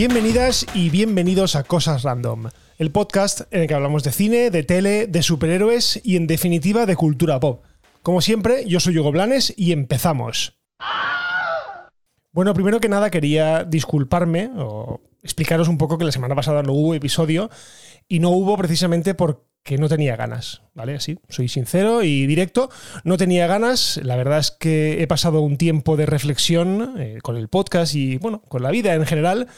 Bienvenidas y bienvenidos a Cosas Random, el podcast en el que hablamos de cine, de tele, de superhéroes y en definitiva de cultura pop. Como siempre, yo soy Hugo Blanes y empezamos. Bueno, primero que nada quería disculparme o explicaros un poco que la semana pasada no hubo episodio y no hubo precisamente porque no tenía ganas, ¿vale? Así, soy sincero y directo, no tenía ganas, la verdad es que he pasado un tiempo de reflexión eh, con el podcast y, bueno, con la vida en general.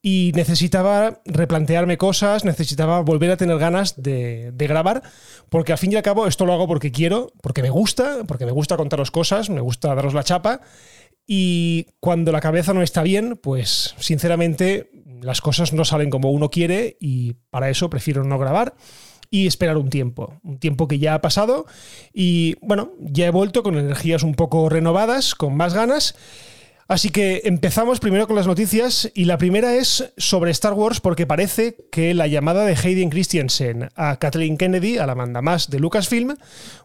Y necesitaba replantearme cosas, necesitaba volver a tener ganas de, de, grabar, porque al fin y al cabo esto lo hago porque quiero, porque me gusta, porque me gusta contaros cosas, me gusta daros la chapa, y cuando la cabeza no está bien, pues sinceramente las cosas no salen como uno quiere y para eso prefiero no grabar y esperar un tiempo, un tiempo que ya ha pasado. Y bueno, ya he vuelto con energías un poco renovadas, con más ganas Así que empezamos primero con las noticias y la primera es sobre Star Wars porque parece que la llamada de Hayden Christensen a Kathleen Kennedy, a la manda más de Lucasfilm,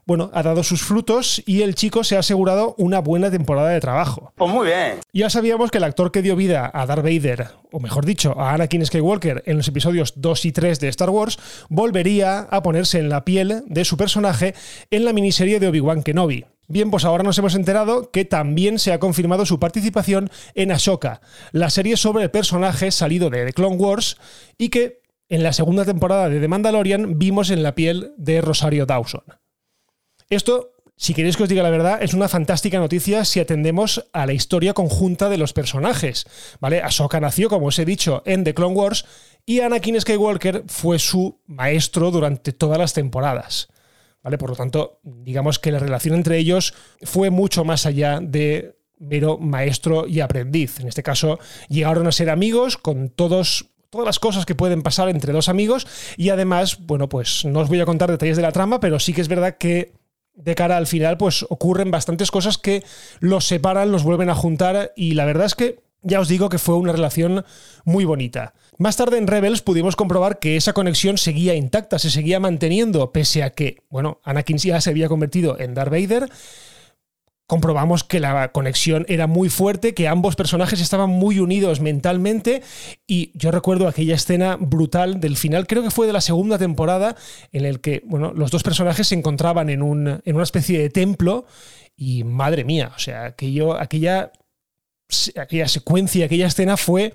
bueno, ha dado sus frutos y el chico se ha asegurado una buena temporada de trabajo. Pues muy bien. Ya sabíamos que el actor que dio vida a Darth Vader, o mejor dicho, a Anakin Skywalker en los episodios 2 y 3 de Star Wars, volvería a ponerse en la piel de su personaje en la miniserie de Obi-Wan Kenobi. Bien, pues ahora nos hemos enterado que también se ha confirmado su participación en Ashoka, la serie sobre el personaje salido de The Clone Wars y que en la segunda temporada de The Mandalorian vimos en la piel de Rosario Dawson. Esto, si queréis que os diga la verdad, es una fantástica noticia si atendemos a la historia conjunta de los personajes. ¿Vale? Nació, como os he dicho, en The Clone Wars y Anakin Skywalker fue su maestro durante todas las temporadas. Por lo tanto, digamos que la relación entre ellos fue mucho más allá de mero maestro y aprendiz. En este caso, llegaron a ser amigos con todos todas las cosas que pueden pasar entre dos amigos y además, bueno, pues no os voy a contar detalles de la trama, pero sí que es verdad que de cara al final, pues ocurren bastantes cosas que los separan, los vuelven a juntar y la verdad es que ya os digo que fue una relación muy bonita. Más tarde en Rebels pudimos comprobar que esa conexión seguía intacta, se seguía manteniendo, pese a que, bueno, Anakin ya se había convertido en Darth Vader. Comprobamos que la conexión era muy fuerte, que ambos personajes estaban muy unidos mentalmente y yo recuerdo aquella escena brutal del final, creo que fue de la segunda temporada, en el que bueno, los dos personajes se encontraban en, un, en una especie de templo y madre mía, o sea, aquello, aquella, aquella secuencia, aquella escena fue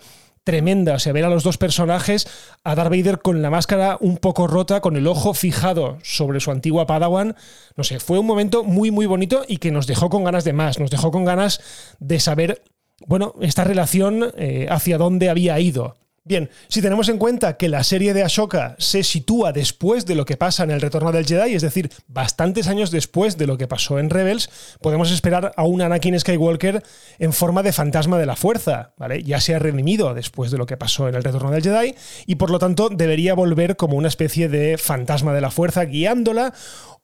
tremenda. O sea, ver a los dos personajes, a Darth Vader con la máscara un poco rota, con el ojo fijado sobre su antigua Padawan. No sé, fue un momento muy, muy bonito y que nos dejó con ganas de más. Nos dejó con ganas de saber, bueno, esta relación eh, hacia dónde había ido. Bien, si tenemos en cuenta que la serie de Ashoka se sitúa después de lo que pasa en el Retorno del Jedi, es decir, bastantes años después de lo que pasó en Rebels, podemos esperar a un Anakin Skywalker en forma de fantasma de la fuerza, ¿vale? Ya se ha redimido después de lo que pasó en el Retorno del Jedi y por lo tanto debería volver como una especie de fantasma de la fuerza guiándola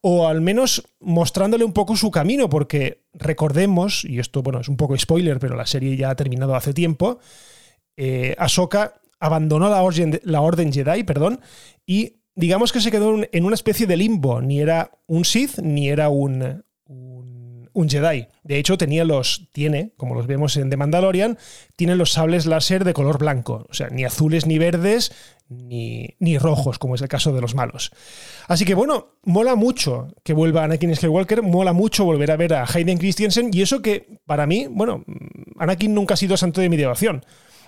o al menos mostrándole un poco su camino, porque recordemos, y esto bueno, es un poco spoiler, pero la serie ya ha terminado hace tiempo, eh, Ahsoka abandonó la orden, la orden Jedi, perdón, y digamos que se quedó en una especie de limbo. Ni era un Sith, ni era un, un, Jedi. De hecho, tenía los, tiene, como los vemos en The Mandalorian, tiene los sables láser de color blanco. O sea, ni azules ni verdes, ni, ni, rojos, como es el caso de los malos. Así que bueno, mola mucho que vuelva Anakin Skywalker, mola mucho volver a ver a Hayden Christensen, y eso que, para mí, bueno, Anakin nunca ha sido santo de mi devoción.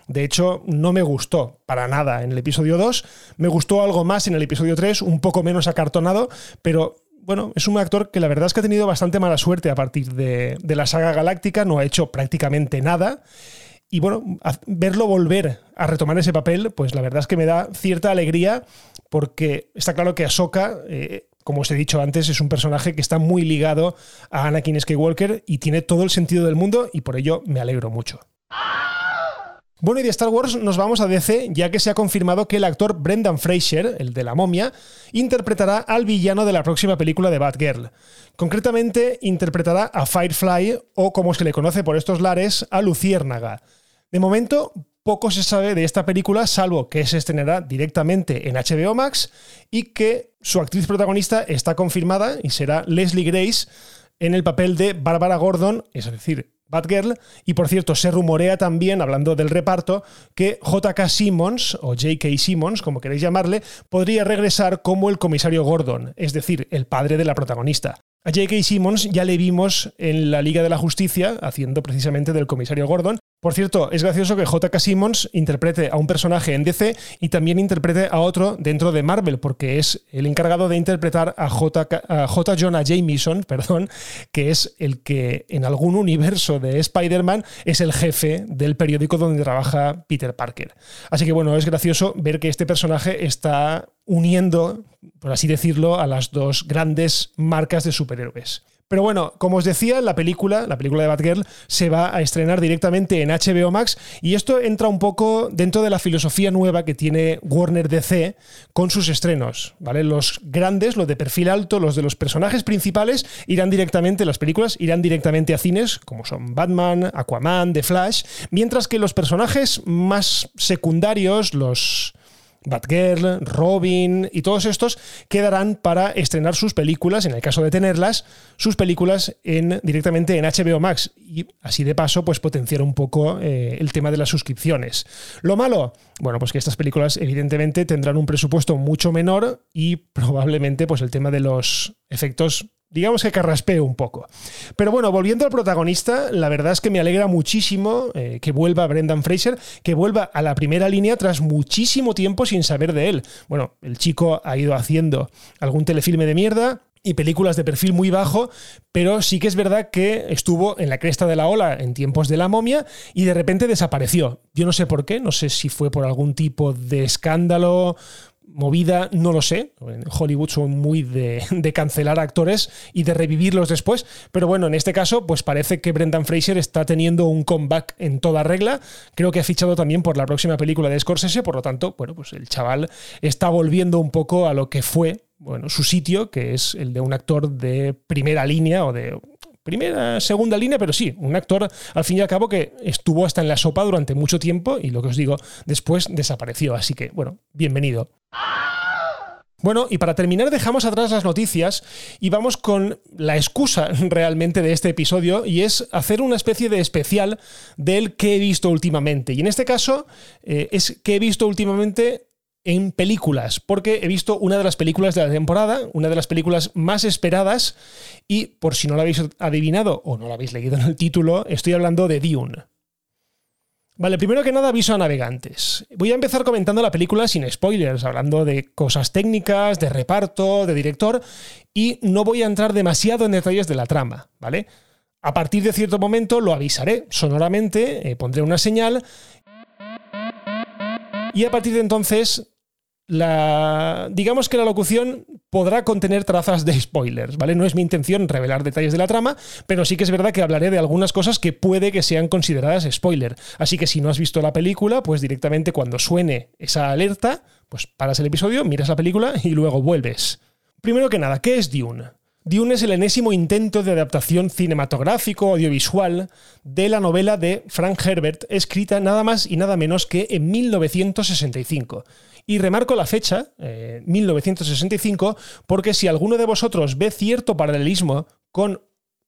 De hecho, no me gustó para nada en el episodio 2. Me gustó algo más en el episodio 3, un poco menos acartonado, pero bueno, es un actor que la verdad es que ha tenido bastante mala suerte a partir de, la saga galáctica, no ha hecho prácticamente nada. Y bueno, verlo volver a retomar ese papel, pues la verdad es que me da cierta alegría porque está claro que Ahsoka, eh, como os he dicho antes, es un personaje que está muy ligado a Anakin Skywalker y tiene todo el sentido del mundo y por ello me alegro mucho. Bueno, y de Star Wars nos vamos a DC, ya que se ha confirmado que el actor Brendan Fraser, el de la momia, interpretará al villano de la próxima película de Batgirl. Concretamente, interpretará a Firefly, o como se le conoce por estos lares, a Luciérnaga. De momento, poco se sabe de esta película, salvo que se estrenará directamente en HBO Max y que su actriz protagonista está confirmada y será Leslie Grace en el papel de Barbara Gordon, es decir, Batgirl. Y por cierto, se rumorea también, hablando del reparto, que JK Simmons, o J.K. Simmons, como queréis llamarle, podría regresar como el comisario Gordon, es decir, el padre de la protagonista. A J.K. Simmons ya le vimos en la Liga de la Justicia haciendo precisamente del comisario Gordon. Por cierto, es gracioso que J.K. Simmons interprete a un personaje en DC y también interprete a otro dentro de Marvel, porque es el encargado de interpretar a J. J. Jonah Jameson, perdón, que es el que en algún universo de Spider-Man es el jefe del periódico donde trabaja Peter Parker. Así que bueno, es gracioso ver que este personaje está uniendo, por así decirlo, a las dos grandes marcas de superhéroes. Pero bueno, como os decía, la película, la película de Batgirl, se va a estrenar directamente en HBO Max y esto entra un poco dentro de la filosofía nueva que tiene Warner DC con sus estrenos, ¿vale? Los grandes, los de perfil alto, los de los personajes principales irán directamente, las películas irán directamente a cines, como son Batman, Aquaman, The Flash, mientras que los personajes más secundarios, los Batgirl, Robin y todos estos quedarán para estrenar sus películas, en el caso de tenerlas, sus películas en, directamente en HBO Max y así de paso pues potenciar un poco eh, el tema de las suscripciones. Lo malo, bueno, pues que estas películas evidentemente tendrán un presupuesto mucho menor y probablemente pues el tema de los efectos digamos que carraspeo un poco. Pero bueno, volviendo al protagonista, la verdad es que me alegra muchísimo eh, que vuelva Brendan Fraser, que vuelva a la primera línea tras muchísimo tiempo sin saber de él. Bueno, el chico ha ido haciendo algún telefilme de mierda, y películas de perfil muy bajo, pero sí que es verdad que estuvo en la cresta de la ola en tiempos de la momia y de repente desapareció. Yo no sé por qué, no sé si fue por algún tipo de escándalo, movida, no lo sé. En Hollywood son muy de, cancelar actores y de revivirlos después. Pero bueno, en este caso, pues parece que Brendan Fraser está teniendo un comeback en toda regla. Creo que ha fichado también por la próxima película de Scorsese, por lo tanto, bueno, pues el chaval está volviendo un poco a lo que fue, bueno, su sitio, que es el de un actor de primera línea o de primera, segunda línea, pero sí, un actor al fin y al cabo que estuvo hasta en la sopa durante mucho tiempo y lo que os digo, después desapareció. Así que, bueno, bienvenido. Bueno, y para terminar dejamos atrás las noticias y vamos con la excusa realmente de este episodio y es hacer una especie de especial del que he visto últimamente. Y en este caso eh, es que he visto últimamente en películas, porque he visto una de las películas de la temporada, una de las películas más esperadas, y por si no lo habéis adivinado o no lo habéis leído en el título, estoy hablando de Dune. Vale, primero que nada aviso a navegantes. Voy a empezar comentando la película sin spoilers, hablando de cosas técnicas, de reparto, de director, y no voy a entrar demasiado en detalles de la trama, ¿vale? A partir de cierto momento lo avisaré sonoramente, eh, pondré una señal, y a partir de entonces la, digamos que la locución podrá contener trazas de spoilers, ¿vale? No es mi intención revelar detalles de la trama, pero sí que es verdad que hablaré de algunas cosas que puede que sean consideradas spoiler. Así que si no has visto la película, pues directamente cuando suene esa alerta, pues paras el episodio, miras la película y luego vuelves. Primero que nada, ¿qué es Dune? Dune es el enésimo intento de adaptación cinematográfico audiovisual de la novela de Frank Herbert, escrita nada más y nada menos que en 1965. Y remarco la fecha, 1965, eh, porque si alguno de vosotros ve cierto paralelismo con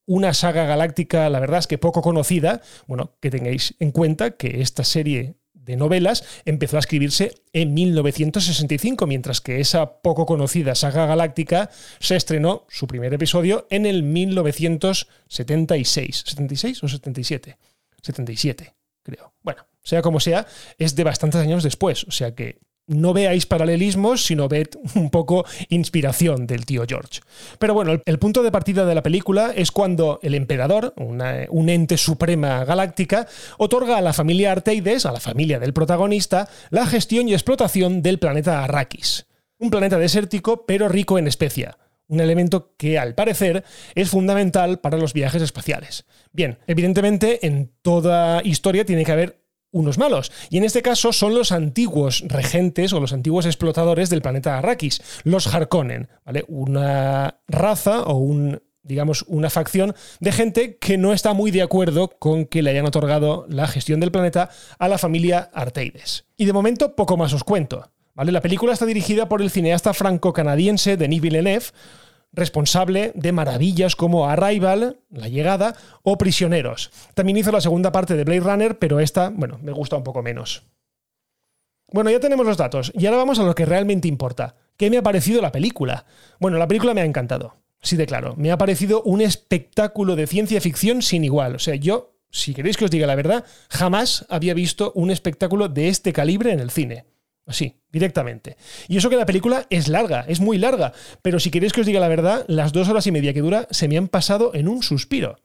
una saga galáctica, la verdad es que poco conocida, bueno, que tengáis en cuenta que esta serie de novelas empezó a escribirse en 1965, mientras que esa poco conocida saga galáctica se estrenó su primer episodio en el 1976. ¿76 o 77? 77, creo. Bueno, sea como sea, es de bastantes años después, o sea que no veáis paralelismos, sino ved un poco inspiración del tío George. Pero bueno, el, punto de partida de la película es cuando el emperador, un ente suprema galáctica, otorga a la familia Arteides, a la familia del protagonista, la gestión y explotación del planeta Arrakis. Un planeta desértico pero rico en especia un elemento que al parecer es fundamental para los viajes espaciales. Bien, evidentemente en toda historia tiene que haber unos malos. Y en este caso son los antiguos regentes o los antiguos explotadores del planeta Arrakis, los Harkonnen, ¿vale? Una raza o un digamos, una facción de gente que no está muy de acuerdo con que le hayan otorgado la gestión del planeta a la familia Arteides. Y de momento poco más os cuento. ¿vale? La película está dirigida por el cineasta franco-canadiense Denis Villeneuve, responsable de maravillas como Arrival, La llegada, o Prisioneros. También hizo la segunda parte de Blade Runner, pero esta, bueno, me gusta un poco menos. Bueno, ya tenemos los datos, y ahora vamos a lo que realmente importa. ¿Qué me ha parecido la película? Bueno, la película me ha encantado. Sí, de claro. Me ha parecido un espectáculo de ciencia ficción sin igual. O sea, yo, si queréis que os diga la verdad, jamás había visto un espectáculo de este calibre en el cine. Así, directamente. Y eso que la película es larga, es muy larga, pero si queréis que os diga la verdad, las dos horas y media que dura se me han pasado en un suspiro.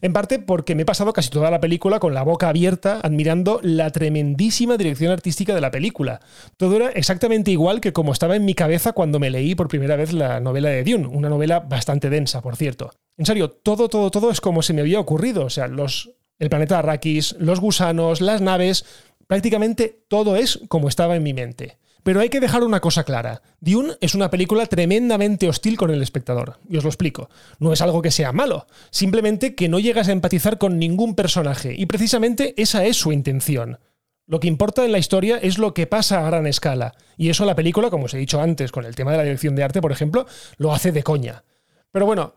En parte porque me he pasado casi toda la película con la boca abierta admirando la tremendísima dirección artística de la película. Todo era exactamente igual que como estaba en mi cabeza cuando me leí por primera vez la novela de Dune, una novela bastante densa, por cierto. En serio, todo, todo, todo es como se me había ocurrido. O sea, los, el planeta Arrakis, los gusanos, las naves, Prácticamente todo es como estaba en mi mente. Pero hay que dejar una cosa clara. Dune es una película tremendamente hostil con el espectador. Y os lo explico. No es algo que sea malo, simplemente que no llegas a empatizar con ningún personaje. Y precisamente esa es su intención. Lo que importa en la historia es lo que pasa a gran escala. Y eso la película, como os he dicho antes, con el tema de la dirección de arte, por ejemplo, lo hace de coña. Pero bueno,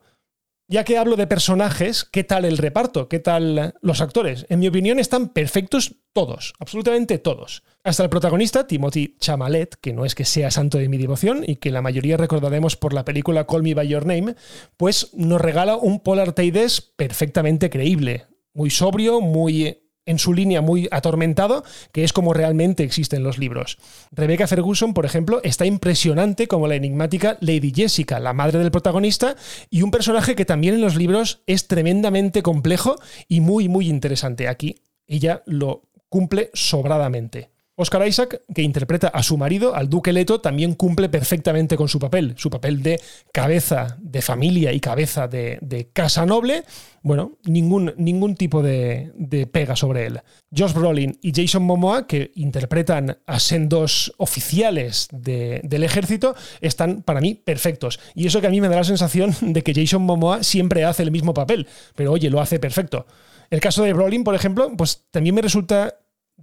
ya que hablo de personajes, ¿qué tal el reparto? ¿Qué tal los actores? En mi opinión están perfectos todos, absolutamente todos. Hasta el protagonista, Timothy Chamalet, que no es que sea santo de mi devoción y que la mayoría recordaremos por la película Call Me By Your Name, pues nos regala un Polar Taides perfectamente creíble. Muy sobrio, muy en su línea muy atormentado, que es como realmente existen los libros. Rebecca Ferguson, por ejemplo, está impresionante como la enigmática Lady Jessica, la madre del protagonista, y un personaje que también en los libros es tremendamente complejo y muy, muy interesante. Aquí ella lo cumple sobradamente. Oscar Isaac, que interpreta a su marido, al duque Leto, también cumple perfectamente con su papel, su papel de cabeza de familia y cabeza de, casa noble. Bueno, ningún, ningún tipo de, pega sobre él. Josh Brolin y Jason Momoa, que interpretan a sendos oficiales del ejército, están para mí perfectos. Y eso que a mí me da la sensación de que Jason Momoa siempre hace el mismo papel, pero oye, lo hace perfecto. El caso de Brolin, por ejemplo, pues también me resulta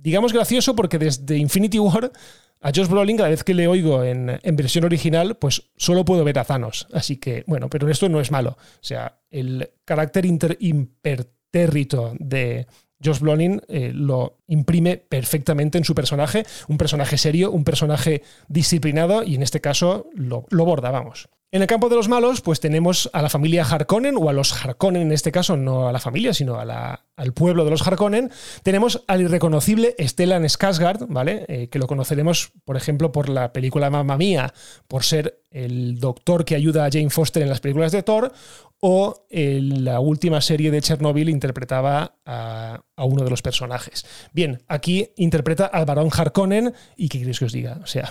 digamos gracioso porque desde Infinity War a Josh Brolin cada vez que le oigo en, versión original, pues solo puedo ver a Thanos. Así que, bueno, pero esto no es malo. O sea, el carácter impertérrito de Josh Brolin eh, lo imprime perfectamente en su personaje. Un personaje serio, un personaje disciplinado y en este caso lo, lo borda, vamos. En el campo de los malos, pues tenemos a la familia Harkonnen, o a los Harkonnen en este caso, no a la familia, sino al pueblo de los Harkonnen. Tenemos al irreconocible Stellan Skarsgård, ¿vale? Eh, que lo conoceremos, por ejemplo, por la película Mamma Mía, por ser el doctor que ayuda a Jane Foster en las películas de Thor, o en la última serie de Chernobyl interpretaba a, a, uno de los personajes. Bien, aquí interpreta al barón Harkonnen, y ¿qué queréis que os diga? O sea,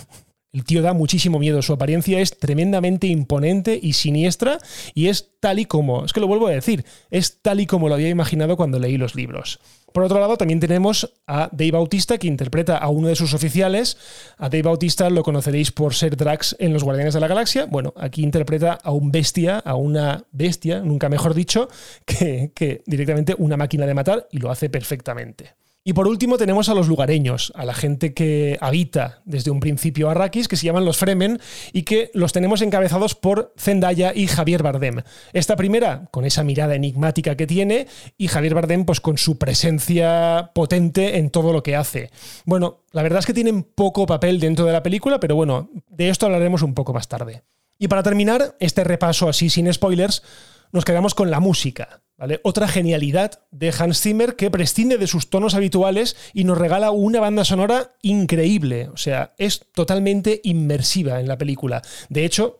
el tío da muchísimo miedo, su apariencia es tremendamente imponente y siniestra y es tal y como, es que lo vuelvo a decir, es tal y como lo había imaginado cuando leí los libros. Por otro lado, también tenemos a Dave Bautista, que interpreta a uno de sus oficiales. A Dave Bautista lo conoceréis por ser Drax en Los Guardianes de la Galaxia. Bueno, aquí interpreta a un bestia, a una bestia, nunca mejor dicho, que, que directamente una máquina de matar y lo hace perfectamente. Y por último tenemos a los lugareños, a la gente que habita desde un principio Arrakis, que se llaman los Fremen y que los tenemos encabezados por Zendaya y Javier Bardem. Esta primera con esa mirada enigmática que tiene y Javier Bardem pues con su presencia potente en todo lo que hace. Bueno, la verdad es que tienen poco papel dentro de la película, pero bueno, de esto hablaremos un poco más tarde. Y para terminar este repaso así sin spoilers, nos quedamos con la música. Otra genialidad de Hans Zimmer que prescinde de sus tonos habituales y nos regala una banda sonora increíble. O sea, es totalmente inmersiva en la película. De hecho,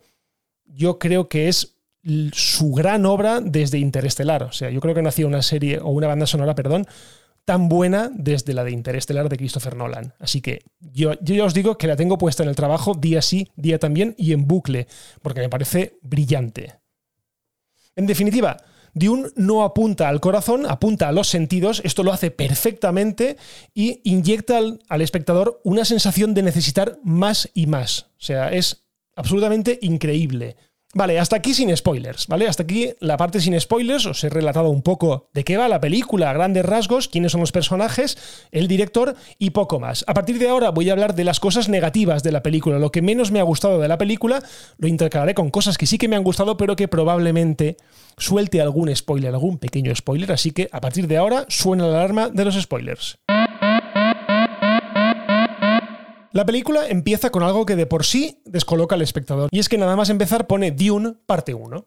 yo creo que es su gran obra desde Interestelar. O sea, yo creo que no hacía una serie o una banda sonora, perdón, tan buena desde la de Interestelar de Christopher Nolan. Así que yo, yo ya os digo que la tengo puesta en el trabajo día sí, día también y en bucle, porque me parece brillante. En definitiva, Dune no apunta al corazón, apunta a los sentidos, esto lo hace perfectamente y inyecta al, espectador una sensación de necesitar más y más. O sea, es absolutamente increíble. Vale, hasta aquí sin spoilers, ¿vale? Hasta aquí la parte sin spoilers, os he relatado un poco de qué va la película, grandes rasgos, quiénes son los personajes, el director y poco más. A partir de ahora voy a hablar de las cosas negativas de la película, lo que menos me ha gustado de la película, lo intercalaré con cosas que sí que me han gustado, pero que probablemente suelte algún spoiler, algún pequeño spoiler, así que a partir de ahora suena la alarma de los spoilers. La película empieza con algo que de por sí descoloca al espectador, y es que nada más empezar pone Dune parte 1.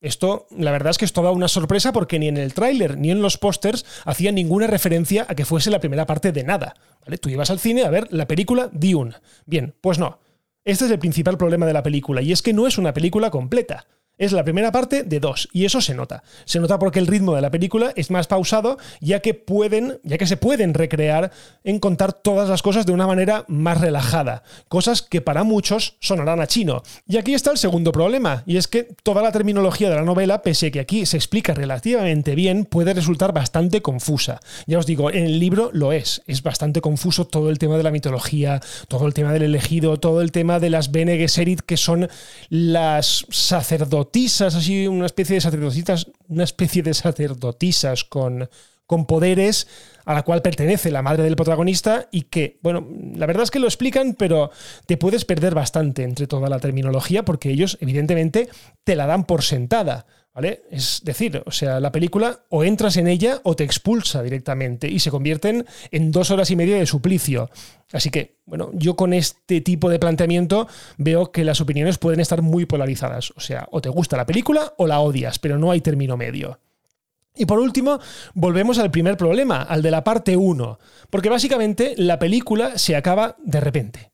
Esto, la verdad es que es toda una sorpresa porque ni en el tráiler ni en los pósters hacía ninguna referencia a que fuese la primera parte de nada. ¿vale? Tú ibas al cine a ver la película Dune. Bien, pues no. Este es el principal problema de la película, y es que no es una película completa. Es la primera parte de dos, y eso se nota. Se nota porque el ritmo de la película es más pausado, ya que pueden, ya que se pueden recrear en contar todas las cosas de una manera más relajada, cosas que para muchos sonarán a chino. Y aquí está el segundo problema, y es que toda la terminología de la novela, pese a que aquí se explica relativamente bien, puede resultar bastante confusa. Ya os digo, en el libro lo es, es bastante confuso todo el tema de la mitología, todo el tema del elegido, todo el tema de las Bene Gesserit, que son las sacerdotes así una especie de sacerdotisas, una especie de sacerdotisas con, con poderes a la cual pertenece la madre del protagonista y que, bueno, la verdad es que lo explican, pero te puedes perder bastante entre toda la terminología porque ellos evidentemente te la dan por sentada. ¿Vale? Es decir, o sea, la película o entras en ella o te expulsa directamente y se convierten en dos horas y media de suplicio. Así que, bueno, yo con este tipo de planteamiento veo que las opiniones pueden estar muy polarizadas. O sea, o te gusta la película o la odias, pero no hay término medio. Y por último, volvemos al primer problema, al de la parte 1, porque básicamente la película se acaba de repente.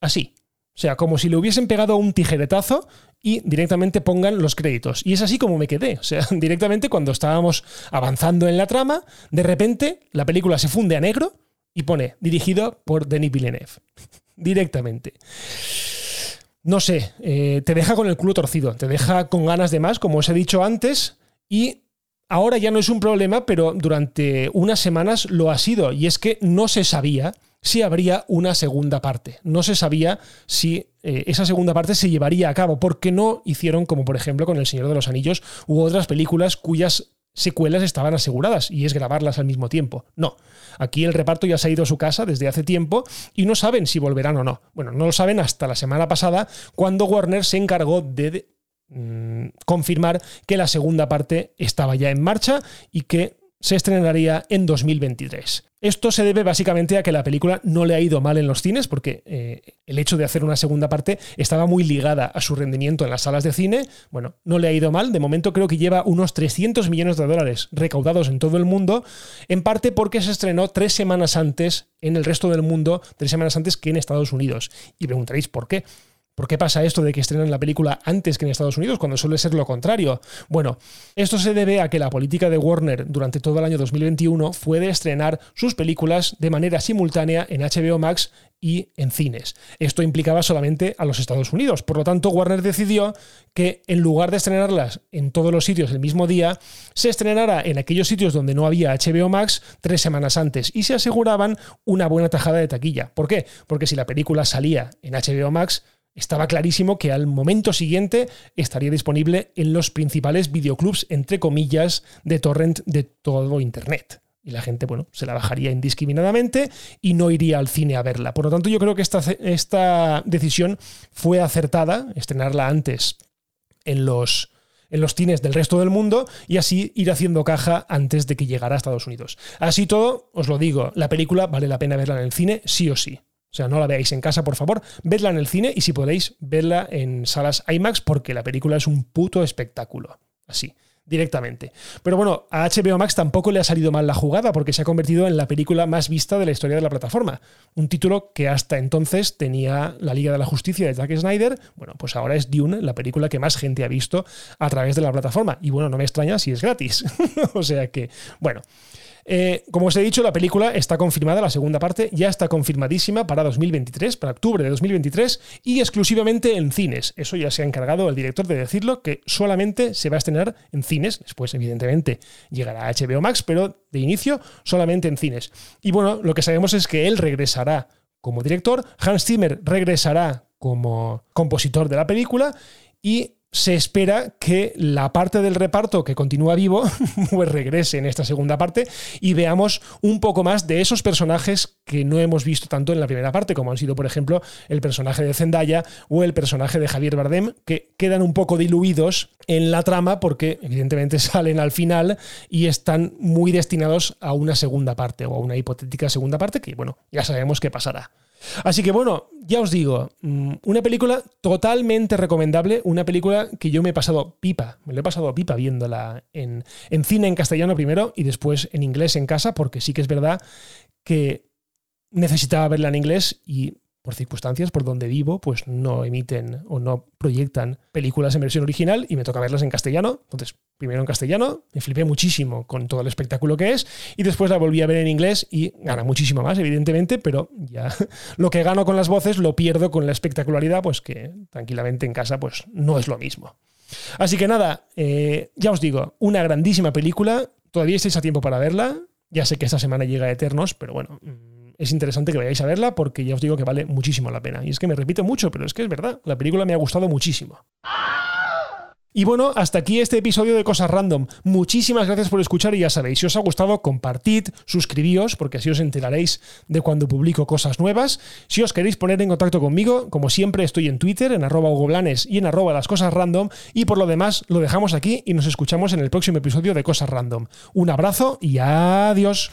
Así. O sea, como si le hubiesen pegado un tijeretazo y directamente pongan los créditos. Y es así como me quedé. O sea, directamente cuando estábamos avanzando en la trama, de repente la película se funde a negro y pone dirigido por Denis Villeneuve. directamente. No sé, eh, te deja con el culo torcido, te deja con ganas de más, como os he dicho antes, y ahora ya no es un problema, pero durante unas semanas lo ha sido, y es que no se sabía si habría una segunda parte. No se sabía si eh, esa segunda parte se llevaría a cabo, porque no hicieron como por ejemplo con El Señor de los Anillos u otras películas cuyas secuelas estaban aseguradas y es grabarlas al mismo tiempo. No, aquí el reparto ya se ha ido a su casa desde hace tiempo y no saben si volverán o no. Bueno, no lo saben hasta la semana pasada cuando Warner se encargó de mm, confirmar que la segunda parte estaba ya en marcha y que se estrenaría en 2023. Esto se debe básicamente a que la película no le ha ido mal en los cines, porque eh, el hecho de hacer una segunda parte estaba muy ligada a su rendimiento en las salas de cine. Bueno, no le ha ido mal. De momento creo que lleva unos 300 millones de dólares recaudados en todo el mundo, en parte porque se estrenó tres semanas antes en el resto del mundo, tres semanas antes que en Estados Unidos. Y preguntaréis por qué. ¿Por qué pasa esto de que estrenan la película antes que en Estados Unidos, cuando suele ser lo contrario? Bueno, esto se debe a que la política de Warner durante todo el año 2021 fue de estrenar sus películas de manera simultánea en HBO Max y en cines. Esto implicaba solamente a los Estados Unidos. Por lo tanto, Warner decidió que en lugar de estrenarlas en todos los sitios el mismo día, se estrenara en aquellos sitios donde no había HBO Max tres semanas antes y se aseguraban una buena tajada de taquilla. ¿Por qué? Porque si la película salía en HBO Max, estaba clarísimo que al momento siguiente estaría disponible en los principales videoclubs, entre comillas, de torrent de todo Internet. Y la gente, bueno, se la bajaría indiscriminadamente y no iría al cine a verla. Por lo tanto, yo creo que esta, esta decisión fue acertada, estrenarla antes en los, en los cines del resto del mundo y así ir haciendo caja antes de que llegara a Estados Unidos. Así todo, os lo digo, la película vale la pena verla en el cine, sí o sí. O sea, no la veáis en casa, por favor, vedla en el cine y si podéis, verla en salas IMAX porque la película es un puto espectáculo. Así, directamente. Pero bueno, a HBO Max tampoco le ha salido mal la jugada porque se ha convertido en la película más vista de la historia de la plataforma. Un título que hasta entonces tenía la Liga de la Justicia de Zack Snyder. Bueno, pues ahora es Dune, la película que más gente ha visto a través de la plataforma. Y bueno, no me extraña si es gratis. o sea que, bueno. Eh, como os he dicho, la película está confirmada, la segunda parte ya está confirmadísima para 2023, para octubre de 2023 y exclusivamente en cines. Eso ya se ha encargado el director de decirlo, que solamente se va a estrenar en cines. Después, evidentemente, llegará a HBO Max, pero de inicio solamente en cines. Y bueno, lo que sabemos es que él regresará como director, Hans Zimmer regresará como compositor de la película y se espera que la parte del reparto que continúa vivo pues regrese en esta segunda parte y veamos un poco más de esos personajes que no hemos visto tanto en la primera parte, como han sido, por ejemplo, el personaje de Zendaya o el personaje de Javier Bardem, que quedan un poco diluidos en la trama porque evidentemente salen al final y están muy destinados a una segunda parte o a una hipotética segunda parte que, bueno, ya sabemos qué pasará. Así que bueno, ya os digo, mm, una película totalmente recomendable, una película que yo me he pasado pipa, me lo he pasado pipa viéndola en, en cine en castellano primero y después en inglés en casa, porque sí que es verdad que necesitaba verla en inglés y por circunstancias por donde vivo, pues no emiten o no proyectan películas en versión original y me toca verlas en castellano. Entonces, primero en castellano, me flipé muchísimo con todo el espectáculo que es y después la volví a ver en inglés y gana muchísimo más, evidentemente, pero ya lo que gano con las voces lo pierdo con la espectacularidad, pues que tranquilamente en casa pues no es lo mismo. Así que nada, eh, ya os digo, una grandísima película, todavía estáis a tiempo para verla, ya sé que esta semana llega a Eternos, pero bueno es interesante que vayáis a verla porque ya os digo que vale muchísimo la pena. Y es que me repito mucho, pero es que es verdad, la película me ha gustado muchísimo. Y bueno, hasta aquí este episodio de Cosas Random. Muchísimas gracias por escuchar y ya sabéis, si os ha gustado, compartid, suscribíos, porque así os enteraréis de cuando publico cosas nuevas. Si os queréis poner en contacto conmigo, como siempre estoy en Twitter, en arroba Blanes y en arroba las cosas random. Y por lo demás, lo dejamos aquí y nos escuchamos en el próximo episodio de Cosas Random. Un abrazo y adiós.